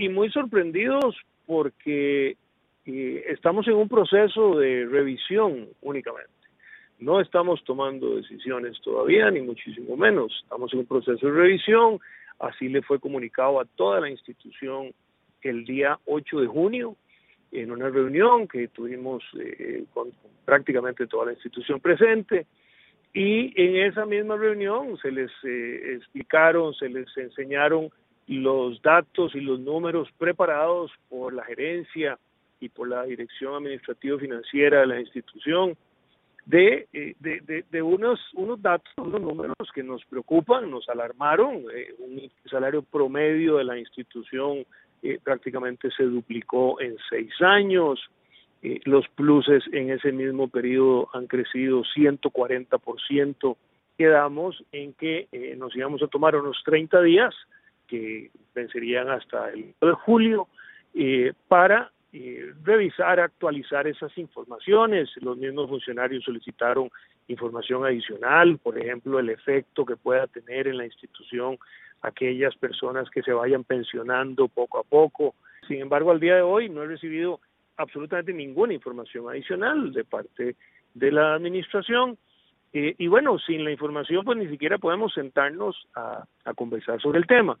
y muy sorprendidos porque eh, estamos en un proceso de revisión únicamente. No estamos tomando decisiones todavía, ni muchísimo menos. Estamos en un proceso de revisión. Así le fue comunicado a toda la institución el día 8 de junio en una reunión que tuvimos eh, con prácticamente toda la institución presente. Y en esa misma reunión se les eh, explicaron, se les enseñaron los datos y los números preparados por la gerencia y por la dirección administrativa financiera de la institución de, eh, de, de, unos, unos datos, unos números que nos preocupan, nos alarmaron. Eh, un salario promedio de la institución eh, prácticamente se duplicó en seis años. los pluses en ese mismo periodo han crecido 140%. Quedamos en que nos íbamos a tomar unos 30 días que vencerían hasta el de julio, eh, para eh, revisar, actualizar esas informaciones. Los mismos funcionarios solicitaron información adicional, por ejemplo, el efecto que pueda tener en la institución aquellas personas que se vayan pensionando poco a poco. Sin embargo, al día de hoy no he recibido absolutamente ninguna información adicional de parte de la administración. Eh, y bueno, sin la información, pues ni siquiera podemos sentarnos a conversar sobre el tema.